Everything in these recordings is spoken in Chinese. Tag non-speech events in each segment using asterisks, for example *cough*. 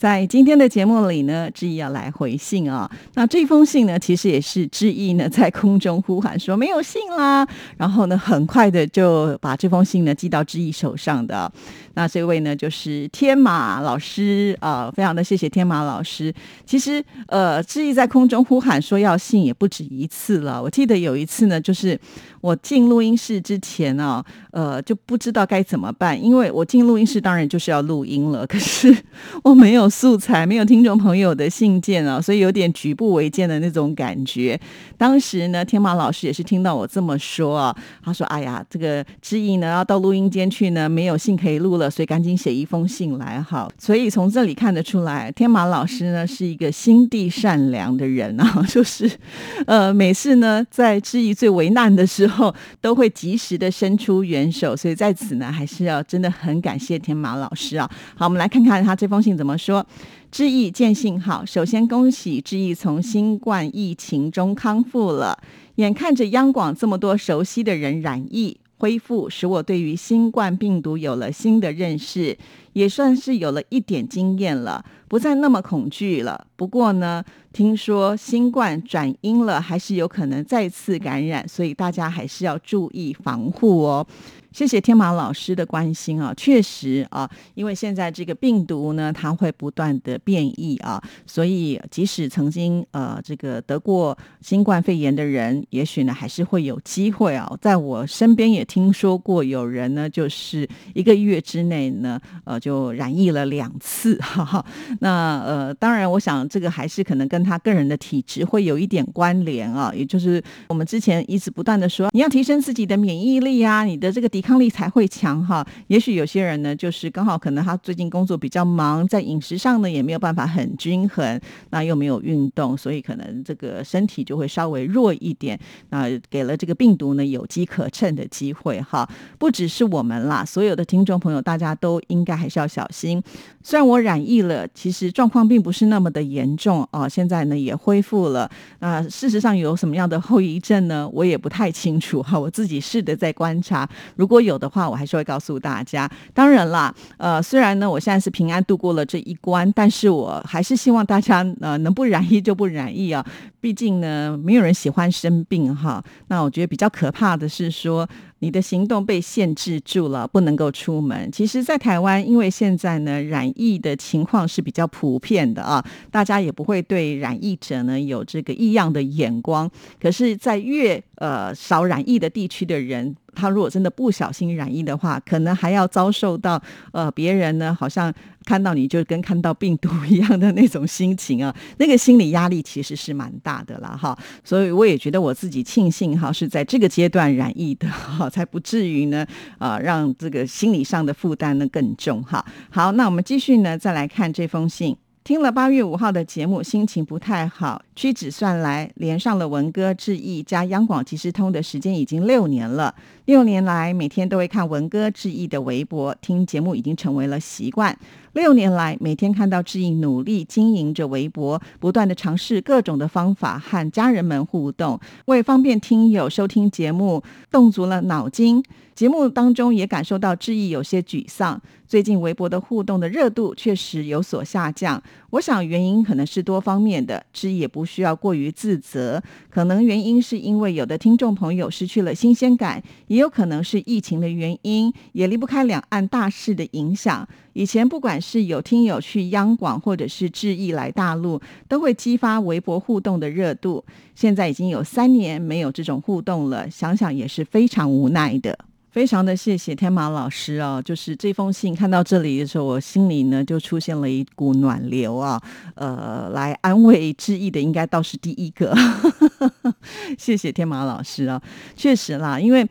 在今天的节目里呢，志毅要来回信啊。那这封信呢，其实也是志毅呢在空中呼喊说没有信啦，然后呢，很快的就把这封信呢寄到志毅手上的。那这位呢，就是天马老师啊，非常的谢谢天马老师。其实呃，志毅在空中呼喊说要信也不止一次了。我记得有一次呢，就是我进录音室之前啊，呃，就不知道该怎么办，因为我进录音室当然就是要录音了，可是我没有。素材没有听众朋友的信件啊，所以有点举步维艰的那种感觉。当时呢，天马老师也是听到我这么说啊，他说：“哎呀，这个知意呢要到录音间去呢，没有信可以录了，所以赶紧写一封信来哈。”所以从这里看得出来，天马老师呢是一个心地善良的人啊，*laughs* 就是呃，每次呢在知意最为难的时候，都会及时的伸出援手。所以在此呢，还是要真的很感谢天马老师啊。好，我们来看看他这封信怎么说。志毅见信好，首先恭喜志毅从新冠疫情中康复了。眼看着央广这么多熟悉的人染疫恢复，使我对于新冠病毒有了新的认识，也算是有了一点经验了，不再那么恐惧了。不过呢，听说新冠转阴了，还是有可能再次感染，所以大家还是要注意防护哦。谢谢天马老师的关心啊，确实啊，因为现在这个病毒呢，它会不断的变异啊，所以即使曾经呃这个得过新冠肺炎的人，也许呢还是会有机会啊。在我身边也听说过有人呢，就是一个月之内呢，呃就染疫了两次，哈哈。那呃当然，我想这个还是可能跟他个人的体质会有一点关联啊，也就是我们之前一直不断的说，你要提升自己的免疫力啊，你的这个抵抵抗力才会强哈。也许有些人呢，就是刚好可能他最近工作比较忙，在饮食上呢也没有办法很均衡，那又没有运动，所以可能这个身体就会稍微弱一点。那给了这个病毒呢有机可乘的机会哈。不只是我们啦，所有的听众朋友，大家都应该还是要小心。虽然我染疫了，其实状况并不是那么的严重啊。现在呢也恢复了。那事实上有什么样的后遗症呢？我也不太清楚哈。我自己试着在观察。如如果有的话，我还是会告诉大家。当然啦，呃，虽然呢，我现在是平安度过了这一关，但是我还是希望大家呃能不染疫就不染疫啊。毕竟呢，没有人喜欢生病哈。*laughs* 那我觉得比较可怕的是说。你的行动被限制住了，不能够出门。其实，在台湾，因为现在呢，染疫的情况是比较普遍的啊，大家也不会对染疫者呢有这个异样的眼光。可是，在越呃少染疫的地区的人，他如果真的不小心染疫的话，可能还要遭受到呃别人呢，好像。看到你就跟看到病毒一样的那种心情啊，*laughs* 那个心理压力其实是蛮大的了哈。所以我也觉得我自己庆幸哈，是在这个阶段染疫的哈，才不至于呢啊让这个心理上的负担呢更重哈。好，那我们继续呢再来看这封信。听了八月五号的节目，心情不太好。屈指算来，连上了文哥致意加央广即时通的时间已经六年了。六年来，每天都会看文哥致意的微博，听节目已经成为了习惯。六年来，每天看到志毅努力经营着微博，不断的尝试各种的方法和家人们互动，为方便听友收听节目，动足了脑筋。节目当中也感受到志毅有些沮丧，最近微博的互动的热度确实有所下降。我想原因可能是多方面的，志毅也不需要过于自责。可能原因是因为有的听众朋友失去了新鲜感，也有可能是疫情的原因，也离不开两岸大事的影响。以前不管是有听友去央广，或者是致意来大陆，都会激发微博互动的热度。现在已经有三年没有这种互动了，想想也是非常无奈的。非常的谢谢天马老师啊，就是这封信看到这里的时候，我心里呢就出现了一股暖流啊。呃，来安慰致意的应该倒是第一个。*laughs* 谢谢天马老师啊，确实啦，因为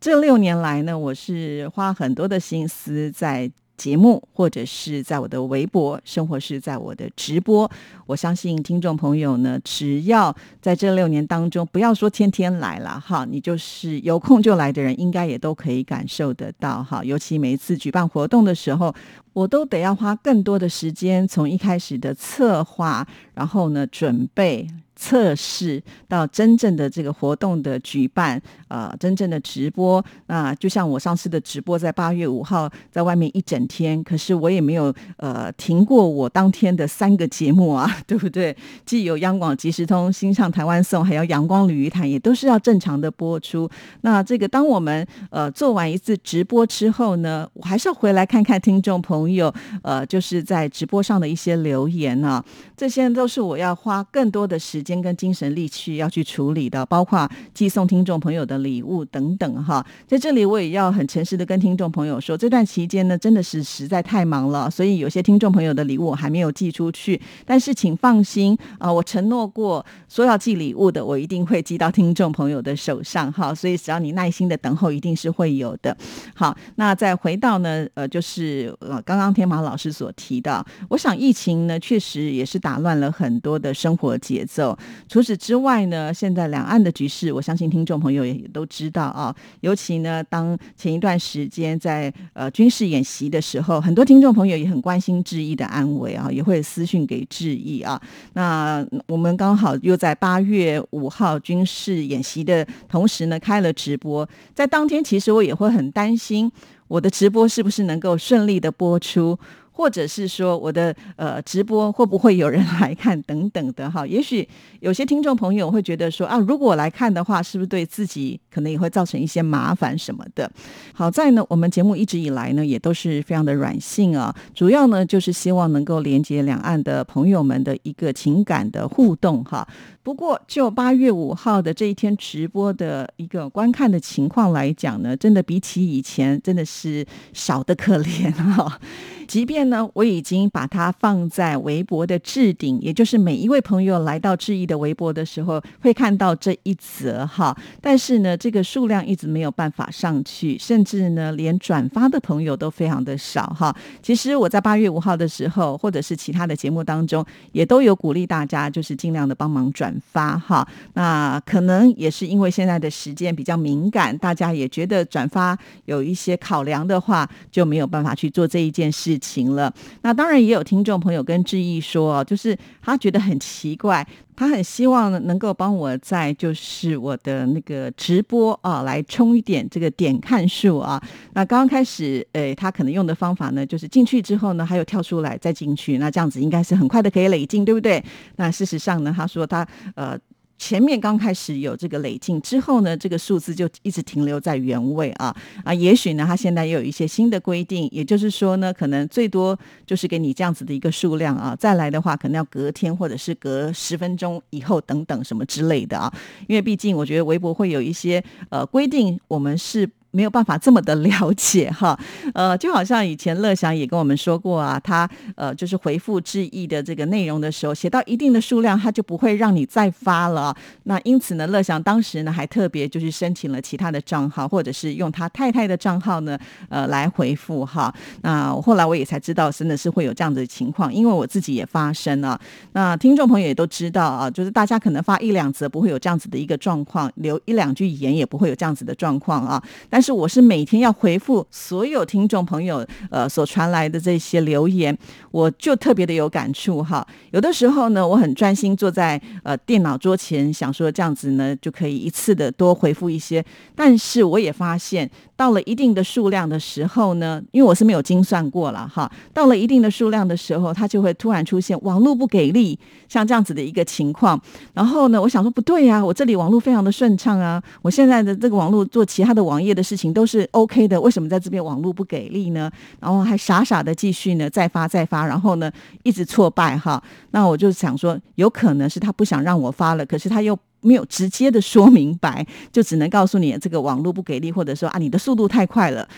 这六年来呢，我是花很多的心思在。节目，或者是在我的微博，生活是在我的直播。我相信听众朋友呢，只要在这六年当中，不要说天天来了哈，你就是有空就来的人，应该也都可以感受得到哈。尤其每一次举办活动的时候，我都得要花更多的时间，从一开始的策划，然后呢准备。测试到真正的这个活动的举办，呃，真正的直播，那就像我上次的直播，在八月五号在外面一整天，可是我也没有呃停过我当天的三个节目啊，*laughs* 对不对？既有央广即时通、新上台湾颂，还有阳光旅游台，也都是要正常的播出。那这个当我们呃做完一次直播之后呢，我还是要回来看看听众朋友呃就是在直播上的一些留言啊，这些都是我要花更多的时间。跟精神力气要去处理的，包括寄送听众朋友的礼物等等哈。在这里，我也要很诚实的跟听众朋友说，这段期间呢，真的是实在太忙了，所以有些听众朋友的礼物我还没有寄出去。但是请放心啊，我承诺过说要寄礼物的，我一定会寄到听众朋友的手上哈。所以只要你耐心的等候，一定是会有的。好，那再回到呢，呃，就是呃，刚刚天马老师所提到，我想疫情呢，确实也是打乱了很多的生活节奏。除此之外呢，现在两岸的局势，我相信听众朋友也都知道啊。尤其呢，当前一段时间在呃军事演习的时候，很多听众朋友也很关心志毅的安危啊，也会私讯给志毅啊。那我们刚好又在八月五号军事演习的同时呢，开了直播。在当天，其实我也会很担心，我的直播是不是能够顺利的播出。或者是说我的呃直播会不会有人 *laughs* 来看等等的哈？也许有些听众朋友会觉得说啊，如果来看的话，是不是对自己可能也会造成一些麻烦什么的？好在呢，我们节目一直以来呢也都是非常的软性啊，主要呢就是希望能够连接两岸的朋友们的一个情感的互动哈。不过就八月五号的这一天直播的一个观看的情况来讲呢，真的比起以前真的是少的可怜哈。即便呢，我已经把它放在微博的置顶，也就是每一位朋友来到志毅的微博的时候，会看到这一则哈。但是呢，这个数量一直没有办法上去，甚至呢，连转发的朋友都非常的少哈。其实我在八月五号的时候，或者是其他的节目当中，也都有鼓励大家，就是尽量的帮忙转发哈。那可能也是因为现在的时间比较敏感，大家也觉得转发有一些考量的话，就没有办法去做这一件事。情了，那当然也有听众朋友跟志毅说，就是他觉得很奇怪，他很希望能够帮我在就是我的那个直播啊，来充一点这个点看数啊。那刚刚开始，诶，他可能用的方法呢，就是进去之后呢，还有跳出来再进去，那这样子应该是很快的可以累进，对不对？那事实上呢，他说他呃。前面刚开始有这个累进之后呢，这个数字就一直停留在原位啊啊，也许呢，它现在又有一些新的规定，也就是说呢，可能最多就是给你这样子的一个数量啊，再来的话可能要隔天或者是隔十分钟以后等等什么之类的啊，因为毕竟我觉得微博会有一些呃规定，我们是。没有办法这么的了解哈，*laughs* 呃，就好像以前乐祥也跟我们说过啊，他呃就是回复致意的这个内容的时候，写到一定的数量，他就不会让你再发了。那因此呢，乐祥当时呢还特别就是申请了其他的账号，或者是用他太太的账号呢，呃来回复哈。那后来我也才知道，真的是会有这样子的情况，因为我自己也发生了。那听众朋友也都知道啊，就是大家可能发一两则不会有这样子的一个状况，留一两句言也不会有这样子的状况啊，但但是我是每天要回复所有听众朋友呃所传来的这些留言，我就特别的有感触哈。有的时候呢，我很专心坐在呃电脑桌前，想说这样子呢就可以一次的多回复一些。但是我也发现，到了一定的数量的时候呢，因为我是没有精算过了哈，到了一定的数量的时候，它就会突然出现网络不给力，像这样子的一个情况。然后呢，我想说不对呀，我这里网络非常的顺畅啊，我现在的这个网络做其他的网页的。事情都是 OK 的，为什么在这边网络不给力呢？然后还傻傻的继续呢，再发再发，然后呢一直挫败哈。那我就想说，有可能是他不想让我发了，可是他又没有直接的说明白，就只能告诉你这个网络不给力，或者说啊你的速度太快了。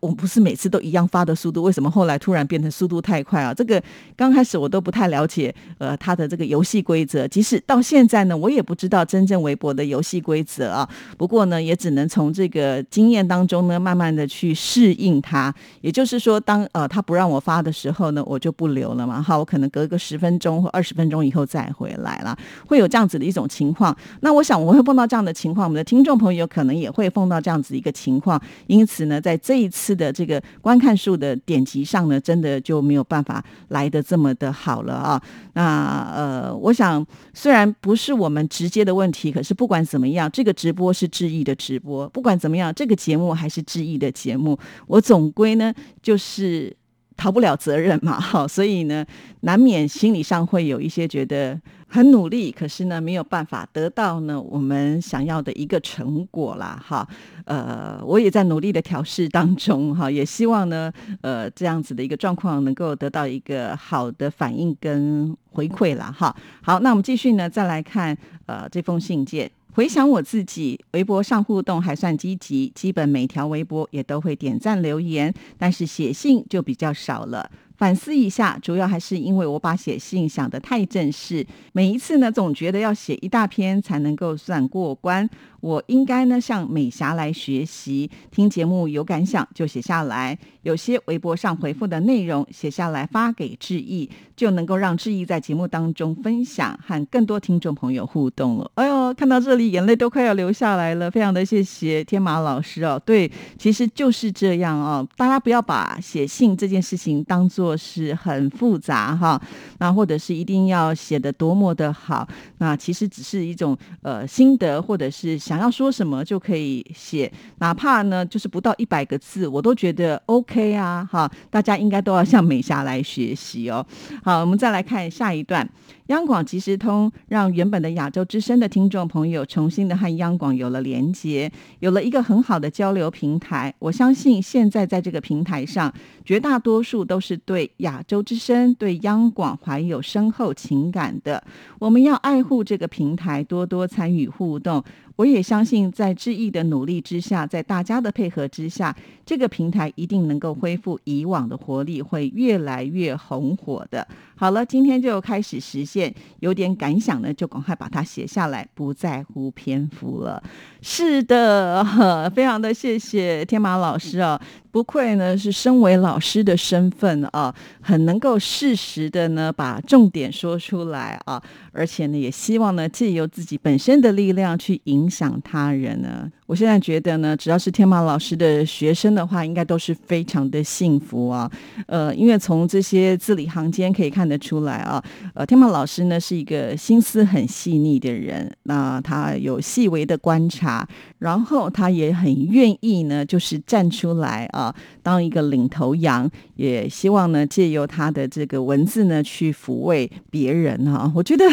我不是每次都一样发的速度，为什么后来突然变成速度太快啊？这个刚开始我都不太了解，呃，它的这个游戏规则。即使到现在呢，我也不知道真正微博的游戏规则啊。不过呢，也只能从这个经验当中呢，慢慢的去适应它。也就是说，当呃他不让我发的时候呢，我就不留了嘛。好，我可能隔个十分钟或二十分钟以后再回来了，会有这样子的一种情况。那我想我会碰到这样的情况，我们的听众朋友可能也会碰到这样子一个情况。因此呢，在这一次次的这个观看数的点击上呢，真的就没有办法来的这么的好了啊。那呃，我想虽然不是我们直接的问题，可是不管怎么样，这个直播是质疑的直播，不管怎么样，这个节目还是质疑的节目，我总归呢就是逃不了责任嘛。好，所以呢，难免心理上会有一些觉得。很努力，可是呢没有办法得到呢我们想要的一个成果啦，哈，呃，我也在努力的调试当中，哈，也希望呢，呃，这样子的一个状况能够得到一个好的反应跟回馈啦，哈。好，那我们继续呢，再来看呃这封信件。回想我自己，微博上互动还算积极，基本每条微博也都会点赞留言，但是写信就比较少了。反思一下，主要还是因为我把写信想得太正式，每一次呢总觉得要写一大篇才能够算过关。我应该呢向美霞来学习，听节目有感想就写下来，有些微博上回复的内容写下来发给志毅，就能够让志毅在节目当中分享，和更多听众朋友互动了。哎呦，看到这里眼泪都快要流下来了，非常的谢谢天马老师哦。对，其实就是这样哦，大家不要把写信这件事情当做是很复杂哈，那或者是一定要写的多么的好，那其实只是一种呃心得或者是。想要说什么就可以写，哪怕呢就是不到一百个字，我都觉得 OK 啊！哈，大家应该都要向美霞来学习哦。好，我们再来看下一段。央广即时通让原本的亚洲之声的听众朋友重新的和央广有了连接，有了一个很好的交流平台。我相信现在在这个平台上，绝大多数都是对亚洲之声、对央广怀有深厚情感的。我们要爱护这个平台，多多参与互动。我也相信，在志毅的努力之下，在大家的配合之下，这个平台一定能够恢复以往的活力，会越来越红火的。好了，今天就开始实现，有点感想呢，就赶快把它写下来，不在乎篇幅了。是的，*laughs* 非常的谢谢天马老师哦。不愧呢是身为老师的身份啊，很能够适时的呢把重点说出来啊，而且呢也希望呢借由自己本身的力量去影响他人呢。我现在觉得呢，只要是天马老师的学生的话，应该都是非常的幸福啊。呃，因为从这些字里行间可以看得出来啊，呃，天马老师呢是一个心思很细腻的人，那他有细微的观察，然后他也很愿意呢，就是站出来啊。当一个领头羊，也希望呢，借由他的这个文字呢，去抚慰别人哈。我觉得。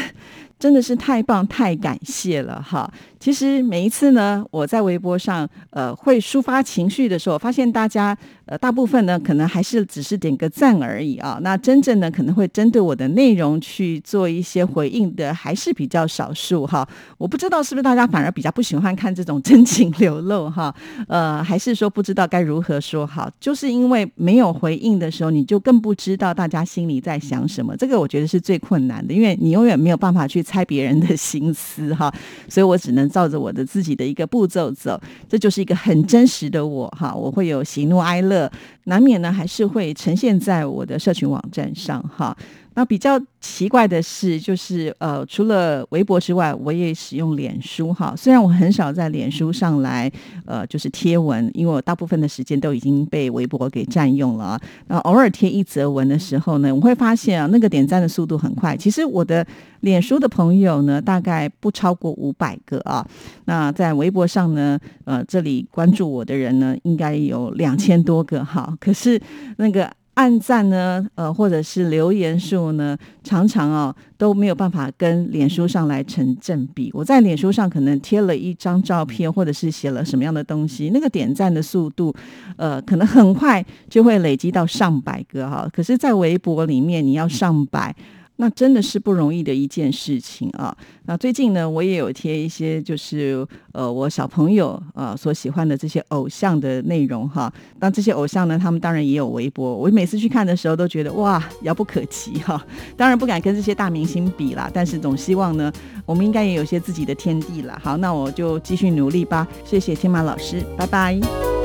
真的是太棒，太感谢了哈！其实每一次呢，我在微博上呃会抒发情绪的时候，发现大家呃大部分呢可能还是只是点个赞而已啊。那真正呢可能会针对我的内容去做一些回应的，还是比较少数哈。我不知道是不是大家反而比较不喜欢看这种真情流露哈？*laughs* 呃，还是说不知道该如何说好？就是因为没有回应的时候，你就更不知道大家心里在想什么。这个我觉得是最困难的，因为你永远没有办法去。猜别人的心思哈，所以我只能照着我的自己的一个步骤走，这就是一个很真实的我哈。我会有喜怒哀乐，难免呢还是会呈现在我的社群网站上哈。那比较奇怪的是，就是呃，除了微博之外，我也使用脸书哈。虽然我很少在脸书上来呃，就是贴文，因为我大部分的时间都已经被微博给占用了。那偶尔贴一则文的时候呢，我会发现啊，那个点赞的速度很快。其实我的脸书的朋友呢，大概不超过五百个啊。那在微博上呢，呃，这里关注我的人呢，应该有两千多个哈。可是那个。按赞呢，呃，或者是留言数呢，常常哦都没有办法跟脸书上来成正比。我在脸书上可能贴了一张照片，或者是写了什么样的东西，那个点赞的速度，呃，可能很快就会累积到上百个哈。可是，在微博里面，你要上百。那真的是不容易的一件事情啊。那最近呢，我也有贴一些，就是呃，我小朋友呃所喜欢的这些偶像的内容哈。那这些偶像呢，他们当然也有微博。我每次去看的时候，都觉得哇，遥不可及哈。当然不敢跟这些大明星比啦，但是总希望呢，我们应该也有些自己的天地了。好，那我就继续努力吧。谢谢天马老师，拜拜。